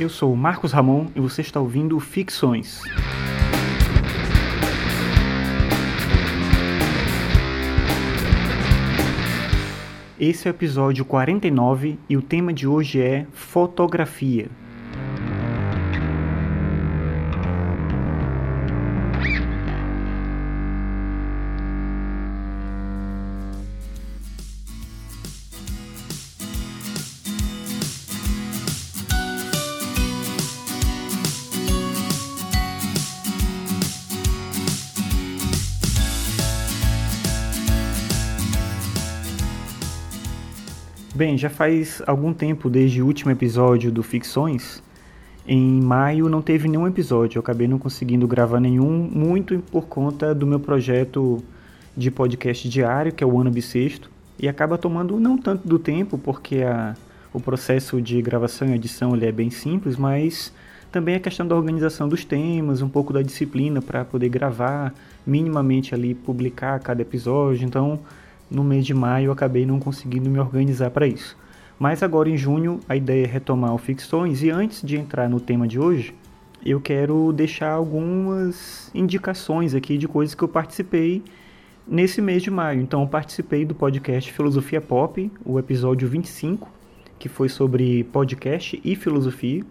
Eu sou Marcos Ramon e você está ouvindo Ficções. Esse é o episódio 49 e o tema de hoje é fotografia. Bem, já faz algum tempo desde o último episódio do Ficções. Em maio não teve nenhum episódio, eu acabei não conseguindo gravar nenhum, muito por conta do meu projeto de podcast diário, que é o Ano Bissexto, e acaba tomando não tanto do tempo, porque a, o processo de gravação e edição ele é bem simples, mas também a questão da organização dos temas, um pouco da disciplina para poder gravar, minimamente ali publicar cada episódio, então no mês de maio acabei não conseguindo me organizar para isso. Mas agora em junho a ideia é retomar o Ficções e antes de entrar no tema de hoje, eu quero deixar algumas indicações aqui de coisas que eu participei nesse mês de maio. Então eu participei do podcast Filosofia Pop, o episódio 25, que foi sobre podcast e filosofia.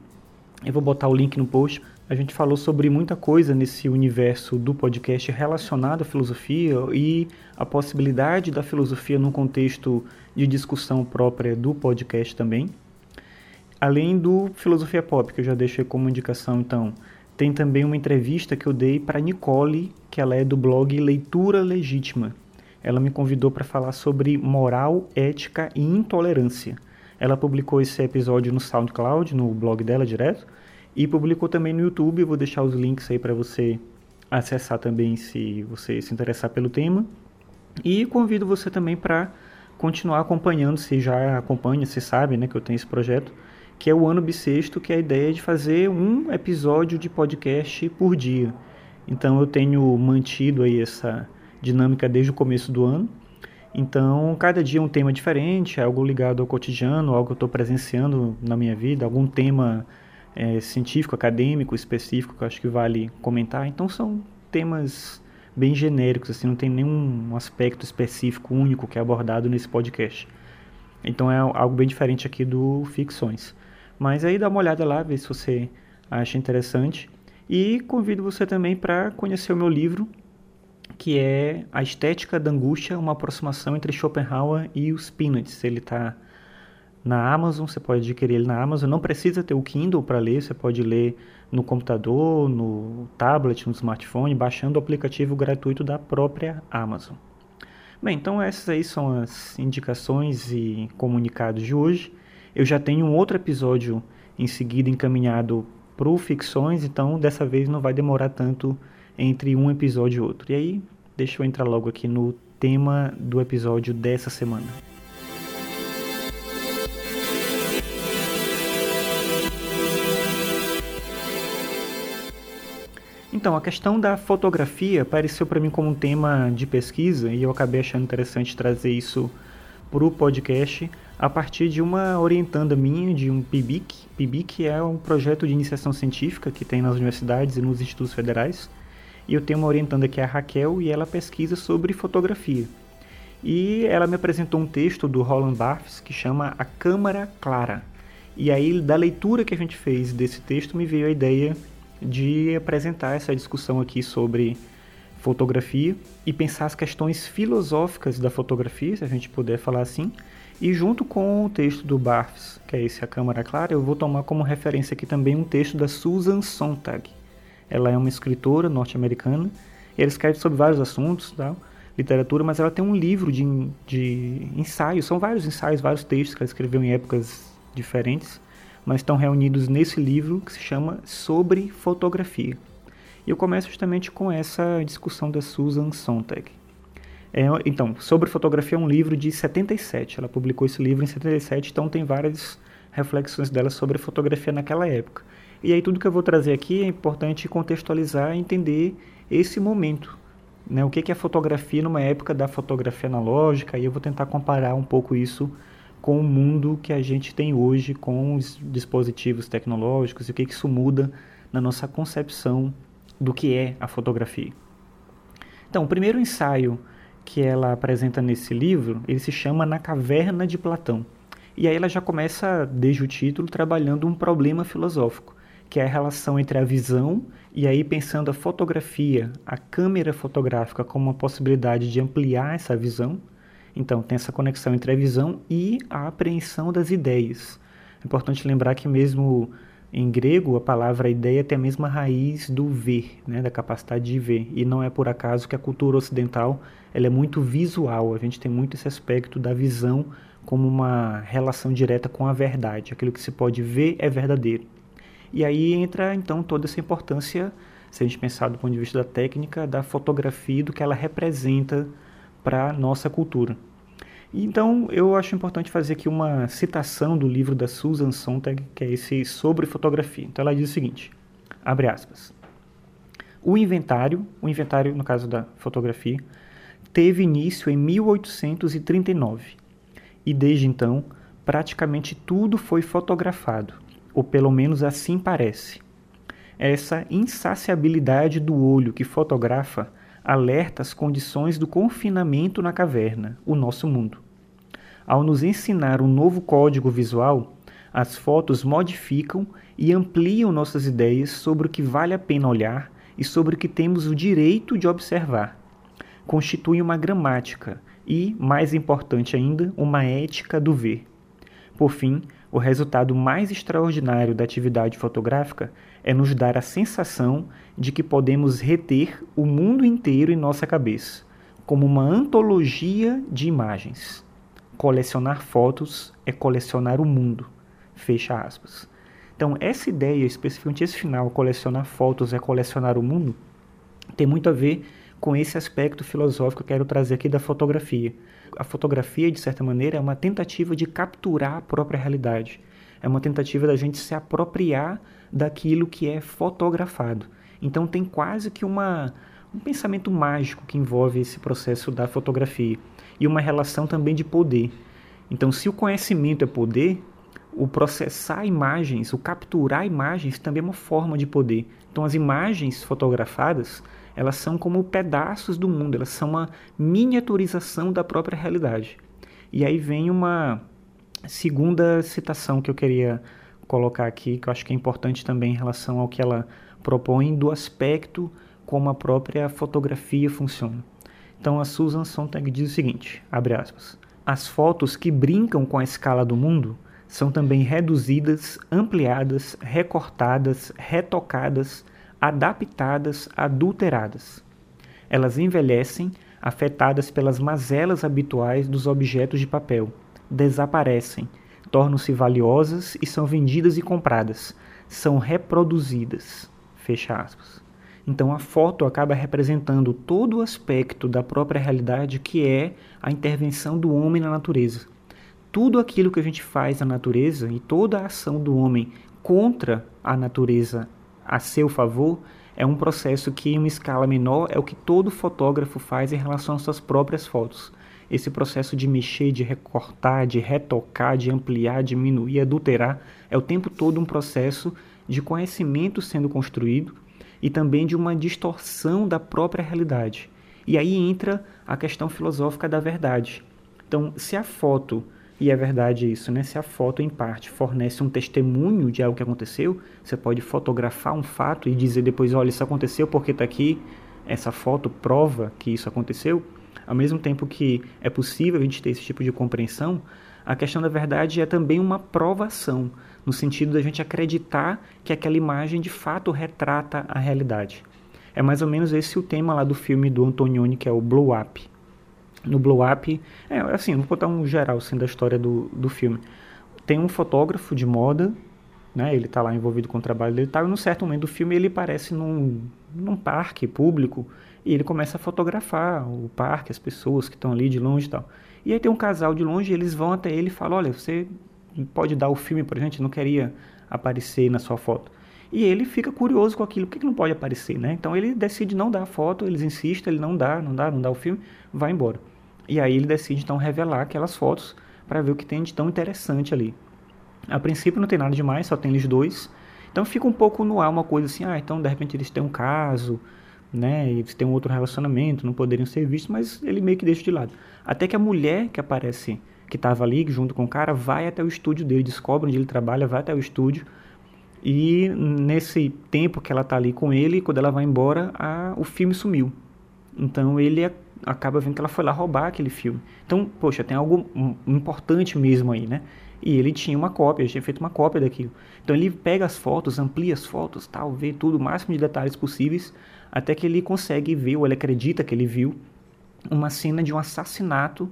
Eu vou botar o link no post a gente falou sobre muita coisa nesse universo do podcast relacionado à filosofia e a possibilidade da filosofia num contexto de discussão própria do podcast também. Além do Filosofia Pop, que eu já deixei como indicação, então, tem também uma entrevista que eu dei para Nicole, que ela é do blog Leitura Legítima. Ela me convidou para falar sobre moral, ética e intolerância. Ela publicou esse episódio no SoundCloud, no blog dela direto, e publicou também no YouTube, vou deixar os links aí para você acessar também se você se interessar pelo tema. E convido você também para continuar acompanhando, se já acompanha, se sabe né, que eu tenho esse projeto, que é o ano bissexto, que é a ideia de fazer um episódio de podcast por dia. Então eu tenho mantido aí essa dinâmica desde o começo do ano. Então, cada dia é um tema diferente, algo ligado ao cotidiano, algo que eu estou presenciando na minha vida, algum tema é, científico, acadêmico, específico que eu acho que vale comentar. Então são temas bem genéricos, assim, não tem nenhum aspecto específico único que é abordado nesse podcast. Então é algo bem diferente aqui do Ficções. Mas aí dá uma olhada lá, ver se você acha interessante. E convido você também para conhecer o meu livro, que é A Estética da Angústia, uma aproximação entre Schopenhauer e os Peanuts. Ele está na Amazon, você pode adquirir ele na Amazon. Não precisa ter o Kindle para ler, você pode ler no computador, no tablet, no smartphone, baixando o aplicativo gratuito da própria Amazon. Bem, então essas aí são as indicações e comunicados de hoje. Eu já tenho um outro episódio em seguida encaminhado para o Ficções, então dessa vez não vai demorar tanto entre um episódio e outro. E aí, deixa eu entrar logo aqui no tema do episódio dessa semana. Então, a questão da fotografia apareceu para mim como um tema de pesquisa e eu acabei achando interessante trazer isso para o podcast a partir de uma orientanda minha, de um PIBIC. PIBIC é um projeto de iniciação científica que tem nas universidades e nos institutos federais. E eu tenho uma orientanda que é a Raquel e ela pesquisa sobre fotografia. E ela me apresentou um texto do Roland Barthes que chama A Câmara Clara. E aí, da leitura que a gente fez desse texto, me veio a ideia de apresentar essa discussão aqui sobre fotografia e pensar as questões filosóficas da fotografia, se a gente puder falar assim. E junto com o texto do Barthes, que é esse A Câmara Clara, eu vou tomar como referência aqui também um texto da Susan Sontag. Ela é uma escritora norte-americana, ela escreve sobre vários assuntos, tá? literatura, mas ela tem um livro de, de ensaios, são vários ensaios, vários textos que ela escreveu em épocas diferentes, mas estão reunidos nesse livro que se chama Sobre Fotografia. E eu começo justamente com essa discussão da Susan Sontag. É, então, Sobre Fotografia é um livro de 77, ela publicou esse livro em 77, então tem várias reflexões dela sobre fotografia naquela época. E aí tudo que eu vou trazer aqui é importante contextualizar e entender esse momento. Né? O que é a fotografia numa época da fotografia analógica, e eu vou tentar comparar um pouco isso com o mundo que a gente tem hoje, com os dispositivos tecnológicos e o que isso muda na nossa concepção do que é a fotografia. Então, o primeiro ensaio que ela apresenta nesse livro, ele se chama Na Caverna de Platão. E aí ela já começa, desde o título, trabalhando um problema filosófico, que é a relação entre a visão e aí pensando a fotografia, a câmera fotográfica como uma possibilidade de ampliar essa visão. Então, tem essa conexão entre a visão e a apreensão das ideias. É importante lembrar que mesmo em grego, a palavra ideia tem a mesma raiz do ver, né, da capacidade de ver. E não é por acaso que a cultura ocidental ela é muito visual. A gente tem muito esse aspecto da visão como uma relação direta com a verdade. Aquilo que se pode ver é verdadeiro. E aí entra então toda essa importância, se a gente pensar do ponto de vista da técnica, da fotografia, do que ela representa para a nossa cultura. Então, eu acho importante fazer aqui uma citação do livro da Susan Sontag, que é esse sobre fotografia. Então, ela diz o seguinte, abre aspas, o inventário, o inventário no caso da fotografia, teve início em 1839 e desde então praticamente tudo foi fotografado, ou pelo menos assim parece. Essa insaciabilidade do olho que fotografa alerta as condições do confinamento na caverna, o nosso mundo. Ao nos ensinar um novo código visual, as fotos modificam e ampliam nossas ideias sobre o que vale a pena olhar e sobre o que temos o direito de observar. Constituem uma gramática e, mais importante ainda, uma ética do ver. Por fim, o resultado mais extraordinário da atividade fotográfica é nos dar a sensação de que podemos reter o mundo inteiro em nossa cabeça, como uma antologia de imagens. Colecionar fotos é colecionar o mundo. Fecha aspas. Então, essa ideia, especificamente esse final, colecionar fotos é colecionar o mundo, tem muito a ver com esse aspecto filosófico que eu quero trazer aqui da fotografia. A fotografia, de certa maneira, é uma tentativa de capturar a própria realidade. É uma tentativa da gente se apropriar daquilo que é fotografado. Então tem quase que uma, um pensamento mágico que envolve esse processo da fotografia e uma relação também de poder. Então, se o conhecimento é poder, o processar imagens, o capturar imagens também é uma forma de poder. Então, as imagens fotografadas elas são como pedaços do mundo, elas são uma miniaturização da própria realidade. E aí vem uma segunda citação que eu queria colocar aqui, que eu acho que é importante também em relação ao que ela propõe do aspecto como a própria fotografia funciona. Então a Susan Sontag diz o seguinte, abre aspas, as fotos que brincam com a escala do mundo são também reduzidas, ampliadas, recortadas, retocadas, adaptadas, adulteradas. Elas envelhecem, afetadas pelas mazelas habituais dos objetos de papel, desaparecem, tornam-se valiosas e são vendidas e compradas, são reproduzidas. Fecha aspas. Então a foto acaba representando todo o aspecto da própria realidade que é a intervenção do homem na natureza. Tudo aquilo que a gente faz na natureza e toda a ação do homem contra a natureza a seu favor é um processo que, em uma escala menor, é o que todo fotógrafo faz em relação às suas próprias fotos. Esse processo de mexer, de recortar, de retocar, de ampliar, diminuir, adulterar, é o tempo todo um processo de conhecimento sendo construído e também de uma distorção da própria realidade. E aí entra a questão filosófica da verdade. Então, se a foto e é verdade isso, né? Se a foto, em parte, fornece um testemunho de algo que aconteceu, você pode fotografar um fato e dizer depois, olha, isso aconteceu porque está aqui, essa foto prova que isso aconteceu. Ao mesmo tempo que é possível a gente ter esse tipo de compreensão, a questão da verdade é também uma provação, no sentido da gente acreditar que aquela imagem de fato retrata a realidade. É mais ou menos esse o tema lá do filme do Antonioni, que é o Blow Up no Blow Up. É, assim, vou botar um geral assim, da história do, do filme. Tem um fotógrafo de moda, né? Ele está lá envolvido com o trabalho dele, tá, e num certo momento do filme ele aparece num, num parque público e ele começa a fotografar o parque, as pessoas que estão ali de longe e tal. E aí tem um casal de longe, eles vão até ele e falam: "Olha, você pode dar o filme pra gente? Não queria aparecer na sua foto". E ele fica curioso com aquilo, por que, que não pode aparecer, né? Então ele decide não dar a foto, eles insistem, ele não dá, não dá, não dá o filme, vai embora. E aí ele decide então revelar aquelas fotos para ver o que tem de tão interessante ali. A princípio não tem nada demais, só tem eles dois. Então fica um pouco no ar uma coisa assim, ah, então de repente eles têm um caso, né, eles têm um outro relacionamento, não poderiam ser vistos, mas ele meio que deixa de lado. Até que a mulher que aparece, que estava ali junto com o cara, vai até o estúdio dele, descobre onde ele trabalha, vai até o estúdio, e nesse tempo que ela está ali com ele, quando ela vai embora, a, o filme sumiu. Então ele acaba vendo que ela foi lá roubar aquele filme. Então, poxa, tem algo importante mesmo aí, né? E ele tinha uma cópia, tinha feito uma cópia daquilo. Então ele pega as fotos, amplia as fotos, tal, vê tudo, o máximo de detalhes possíveis, até que ele consegue ver, ou ele acredita que ele viu, uma cena de um assassinato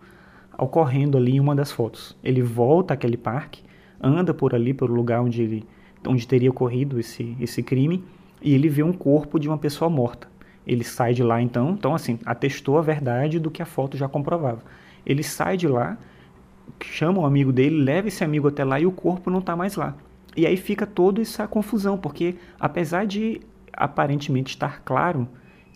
ocorrendo ali em uma das fotos. Ele volta àquele parque, anda por ali, pelo lugar onde, ele, onde teria ocorrido esse, esse crime, e ele vê um corpo de uma pessoa morta. Ele sai de lá então, então assim, atestou a verdade do que a foto já comprovava. Ele sai de lá, chama um amigo dele, leva esse amigo até lá e o corpo não está mais lá. E aí fica toda essa confusão, porque apesar de aparentemente estar claro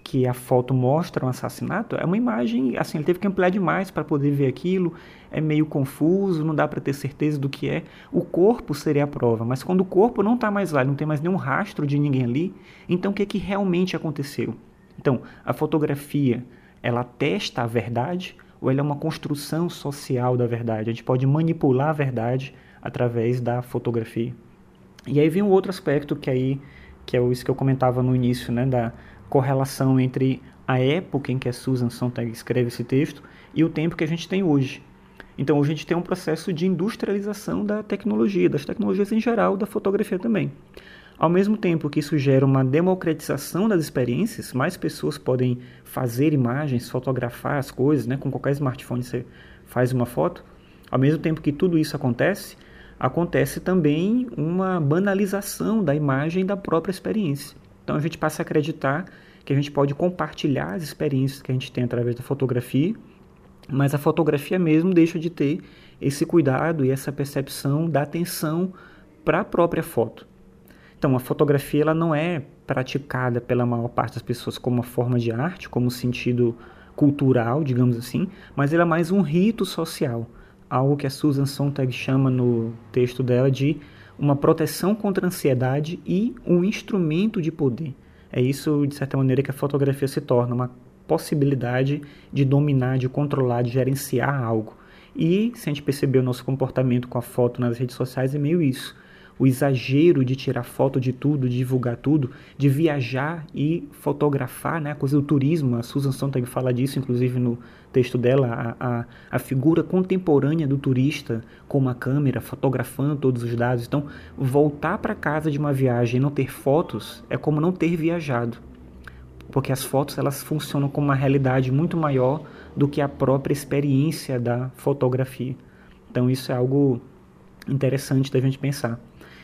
que a foto mostra um assassinato, é uma imagem, assim, ele teve que ampliar demais para poder ver aquilo, é meio confuso, não dá para ter certeza do que é. O corpo seria a prova, mas quando o corpo não está mais lá, não tem mais nenhum rastro de ninguém ali, então o que, é que realmente aconteceu? Então, a fotografia, ela testa a verdade ou ela é uma construção social da verdade? A gente pode manipular a verdade através da fotografia. E aí vem um outro aspecto que aí que é isso que eu comentava no início, né, da correlação entre a época em que a Susan Sontag escreve esse texto e o tempo que a gente tem hoje. Então, hoje a gente tem um processo de industrialização da tecnologia, das tecnologias em geral, da fotografia também. Ao mesmo tempo que isso gera uma democratização das experiências, mais pessoas podem fazer imagens, fotografar as coisas, né? com qualquer smartphone você faz uma foto. Ao mesmo tempo que tudo isso acontece, acontece também uma banalização da imagem da própria experiência. Então a gente passa a acreditar que a gente pode compartilhar as experiências que a gente tem através da fotografia, mas a fotografia mesmo deixa de ter esse cuidado e essa percepção da atenção para a própria foto. Então, a fotografia ela não é praticada pela maior parte das pessoas como uma forma de arte, como sentido cultural, digamos assim, mas ela é mais um rito social, algo que a Susan Sontag chama no texto dela de uma proteção contra a ansiedade e um instrumento de poder. É isso, de certa maneira, que a fotografia se torna uma possibilidade de dominar, de controlar, de gerenciar algo. E, se a gente perceber o nosso comportamento com a foto nas redes sociais, é meio isso o exagero de tirar foto de tudo, de divulgar tudo, de viajar e fotografar, né? a coisa do turismo. A Susan Sontag fala disso, inclusive no texto dela, a, a, a figura contemporânea do turista com uma câmera, fotografando todos os dados. Então, voltar para casa de uma viagem e não ter fotos é como não ter viajado. Porque as fotos elas funcionam como uma realidade muito maior do que a própria experiência da fotografia. Então, isso é algo interessante da gente pensar.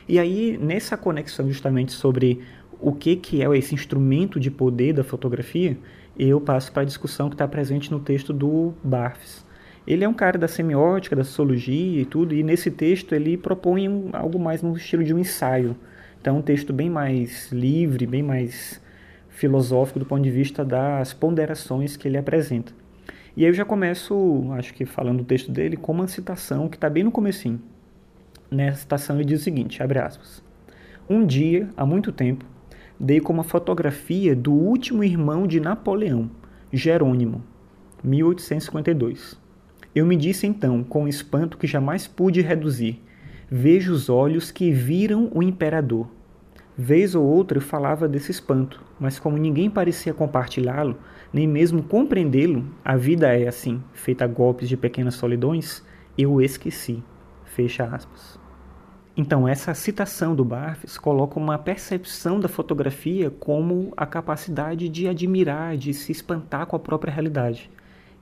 E aí, nessa conexão justamente sobre o que, que é esse instrumento de poder da fotografia, eu passo para a discussão que está presente no texto do Barfs. Ele é um cara da semiótica, da sociologia e tudo, e nesse texto ele propõe um, algo mais no estilo de um ensaio. Então, um texto bem mais livre, bem mais filosófico do ponto de vista das ponderações que ele apresenta. E aí eu já começo, acho que falando do texto dele, com uma citação que está bem no comecinho. Nessa citação ele diz o seguinte, abre aspas. Um dia, há muito tempo, dei como fotografia do último irmão de Napoleão, Jerônimo, 1852. Eu me disse então, com um espanto que jamais pude reduzir, vejo os olhos que viram o imperador. Vez ou outra eu falava desse espanto, mas como ninguém parecia compartilhá-lo, nem mesmo compreendê-lo, a vida é assim, feita a golpes de pequenas solidões, eu esqueci. Fecha aspas. Então, essa citação do Barthes coloca uma percepção da fotografia como a capacidade de admirar, de se espantar com a própria realidade.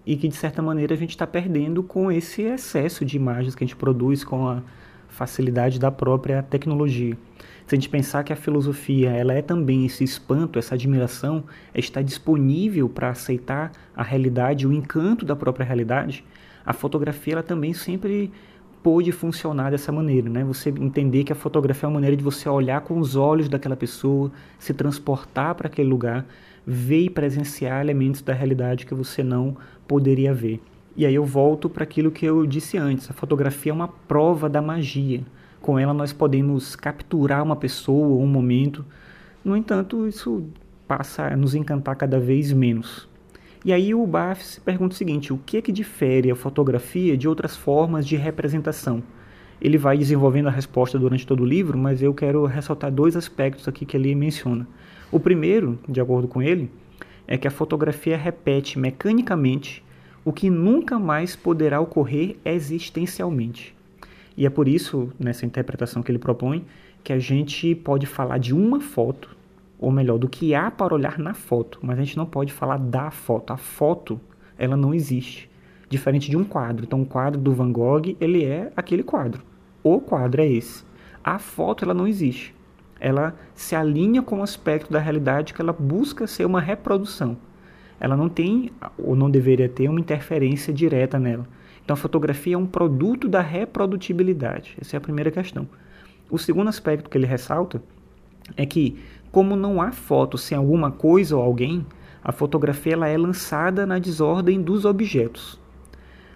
E que, de certa maneira, a gente está perdendo com esse excesso de imagens que a gente produz, com a facilidade da própria tecnologia. Se a gente pensar que a filosofia ela é também esse espanto, essa admiração, é está disponível para aceitar a realidade, o encanto da própria realidade, a fotografia ela também sempre pôde funcionar dessa maneira, né? Você entender que a fotografia é uma maneira de você olhar com os olhos daquela pessoa, se transportar para aquele lugar, ver e presenciar elementos da realidade que você não poderia ver. E aí eu volto para aquilo que eu disse antes: a fotografia é uma prova da magia. Com ela nós podemos capturar uma pessoa ou um momento. No entanto, isso passa a nos encantar cada vez menos. E aí o Baff se pergunta o seguinte: o que é que difere a fotografia de outras formas de representação? Ele vai desenvolvendo a resposta durante todo o livro, mas eu quero ressaltar dois aspectos aqui que ele menciona. O primeiro, de acordo com ele, é que a fotografia repete mecanicamente o que nunca mais poderá ocorrer existencialmente. E é por isso, nessa interpretação que ele propõe, que a gente pode falar de uma foto ou melhor, do que há para olhar na foto, mas a gente não pode falar da foto. A foto, ela não existe, diferente de um quadro. Então, o quadro do Van Gogh, ele é aquele quadro. O quadro é esse. A foto, ela não existe. Ela se alinha com o aspecto da realidade que ela busca ser uma reprodução. Ela não tem, ou não deveria ter, uma interferência direta nela. Então, a fotografia é um produto da reprodutibilidade. Essa é a primeira questão. O segundo aspecto que ele ressalta é que como não há foto sem alguma coisa ou alguém, a fotografia ela é lançada na desordem dos objetos,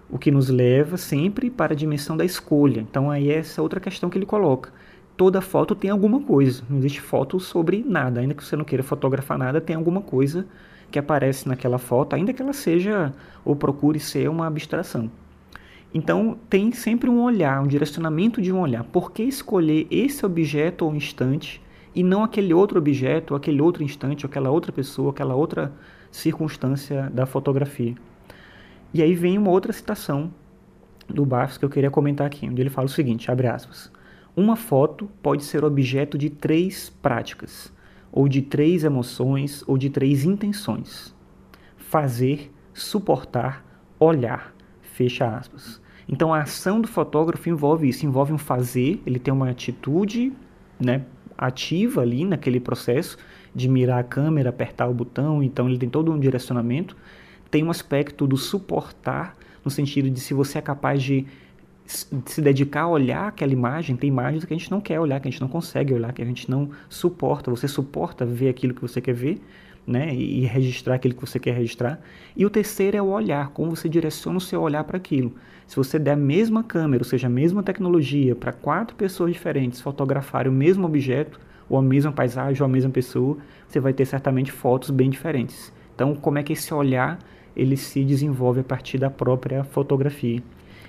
o que nos leva sempre para a dimensão da escolha. Então aí é essa outra questão que ele coloca. Toda foto tem alguma coisa, não existe foto sobre nada, ainda que você não queira fotografar nada, tem alguma coisa que aparece naquela foto, ainda que ela seja ou procure ser uma abstração. Então tem sempre um olhar, um direcionamento de um olhar. Por que escolher esse objeto ou instante e não aquele outro objeto, aquele outro instante, aquela outra pessoa, aquela outra circunstância da fotografia. E aí vem uma outra citação do Barthes que eu queria comentar aqui, onde ele fala o seguinte, abre aspas, uma foto pode ser objeto de três práticas, ou de três emoções, ou de três intenções. Fazer, suportar, olhar, fecha aspas. Então a ação do fotógrafo envolve isso, envolve um fazer, ele tem uma atitude, né, ativa ali naquele processo de mirar a câmera, apertar o botão, então ele tem todo um direcionamento. Tem um aspecto do suportar, no sentido de se você é capaz de se dedicar a olhar aquela imagem, tem imagens que a gente não quer olhar, que a gente não consegue olhar, que a gente não suporta. Você suporta ver aquilo que você quer ver, né, e registrar aquilo que você quer registrar. E o terceiro é o olhar, como você direciona o seu olhar para aquilo. Se você der a mesma câmera, ou seja, a mesma tecnologia, para quatro pessoas diferentes fotografarem o mesmo objeto, ou a mesma paisagem, ou a mesma pessoa, você vai ter certamente fotos bem diferentes. Então, como é que esse olhar ele se desenvolve a partir da própria fotografia?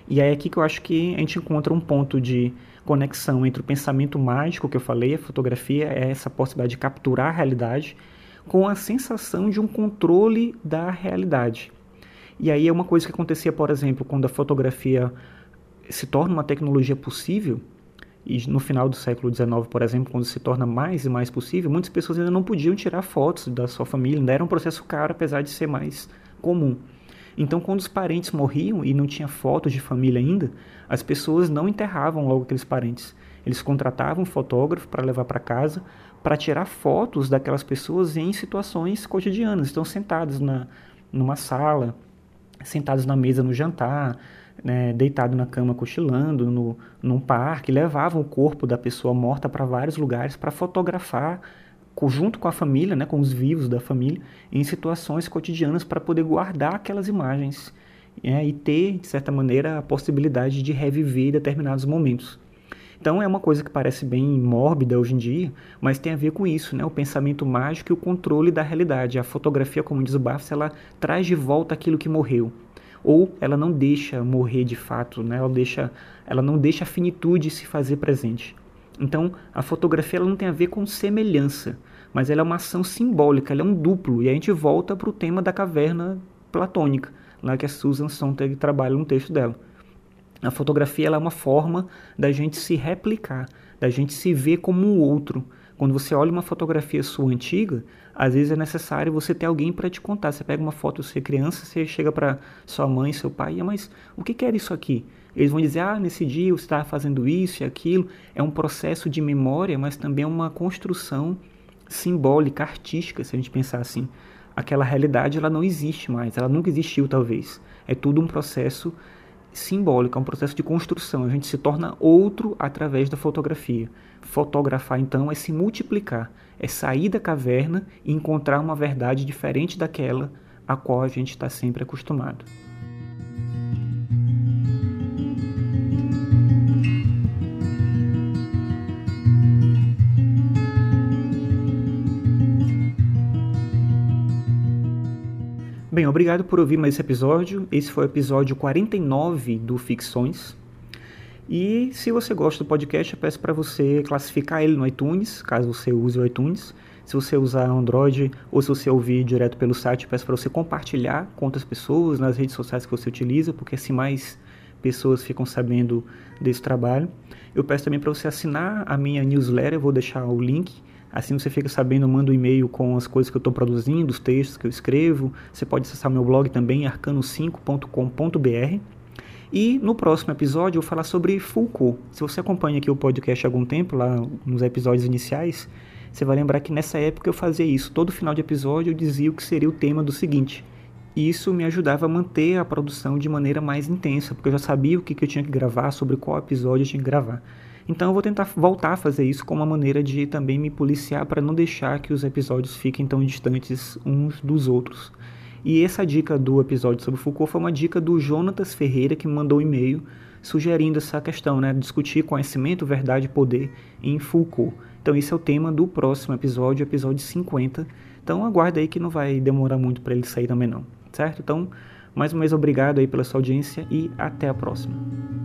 E é aqui que eu acho que a gente encontra um ponto de conexão entre o pensamento mágico que eu falei, a fotografia é essa possibilidade de capturar a realidade, com a sensação de um controle da realidade. E aí é uma coisa que acontecia, por exemplo, quando a fotografia se torna uma tecnologia possível, e no final do século XIX, por exemplo, quando se torna mais e mais possível, muitas pessoas ainda não podiam tirar fotos da sua família, ainda era um processo caro, apesar de ser mais comum. Então, quando os parentes morriam e não tinha fotos de família ainda, as pessoas não enterravam logo aqueles parentes. Eles contratavam um fotógrafo para levar para casa, para tirar fotos daquelas pessoas em situações cotidianas. Estão sentados na, numa sala, sentados na mesa no jantar, né, deitado na cama cochilando, no, num parque, levavam o corpo da pessoa morta para vários lugares para fotografar junto com a família, né, com os vivos da família, em situações cotidianas para poder guardar aquelas imagens é, e ter, de certa maneira, a possibilidade de reviver determinados momentos. Então é uma coisa que parece bem mórbida hoje em dia, mas tem a ver com isso, né? O pensamento mágico e o controle da realidade. A fotografia, como diz o Barthes, ela traz de volta aquilo que morreu. Ou ela não deixa morrer de fato, né? ela, deixa, ela não deixa a finitude se fazer presente. Então, a fotografia ela não tem a ver com semelhança, mas ela é uma ação simbólica, ela é um duplo. E a gente volta para o tema da caverna platônica, lá que a Susan Sontag trabalha no texto dela. A fotografia é uma forma da gente se replicar, da gente se ver como o outro. Quando você olha uma fotografia sua antiga, às vezes é necessário você ter alguém para te contar. Você pega uma foto você criança, você chega para sua mãe, seu pai, mas o que, era isso aqui? Eles vão dizer, ah, nesse dia você estava fazendo isso e aquilo. É um processo de memória, mas também é uma construção simbólica, artística, se a gente pensar assim. Aquela realidade ela não existe mais, ela nunca existiu talvez. É tudo um processo simbólico, é um processo de construção. A gente se torna outro através da fotografia. Fotografar, então, é se multiplicar, é sair da caverna e encontrar uma verdade diferente daquela a qual a gente está sempre acostumado. Bem, obrigado por ouvir mais esse episódio. Esse foi o episódio 49 do Ficções. E se você gosta do podcast, eu peço para você classificar ele no iTunes, caso você use o iTunes. Se você usar Android ou se você ouvir direto pelo site, eu peço para você compartilhar com outras pessoas nas redes sociais que você utiliza, porque assim mais pessoas ficam sabendo desse trabalho. Eu peço também para você assinar a minha newsletter, eu vou deixar o link. Assim você fica sabendo, manda um e-mail com as coisas que eu estou produzindo, os textos que eu escrevo. Você pode acessar meu blog também, arcano5.com.br. E no próximo episódio eu vou falar sobre Foucault. Se você acompanha aqui o podcast há algum tempo, lá nos episódios iniciais, você vai lembrar que nessa época eu fazia isso. Todo final de episódio eu dizia o que seria o tema do seguinte. E isso me ajudava a manter a produção de maneira mais intensa, porque eu já sabia o que, que eu tinha que gravar, sobre qual episódio eu tinha que gravar. Então eu vou tentar voltar a fazer isso como uma maneira de também me policiar para não deixar que os episódios fiquem tão distantes uns dos outros. E essa dica do episódio sobre Foucault foi uma dica do Jonatas Ferreira que me mandou um e-mail sugerindo essa questão, né, discutir conhecimento, verdade e poder em Foucault. Então esse é o tema do próximo episódio, episódio 50. Então aguarda aí que não vai demorar muito para ele sair também não, certo? Então, mais uma vez obrigado aí pela sua audiência e até a próxima.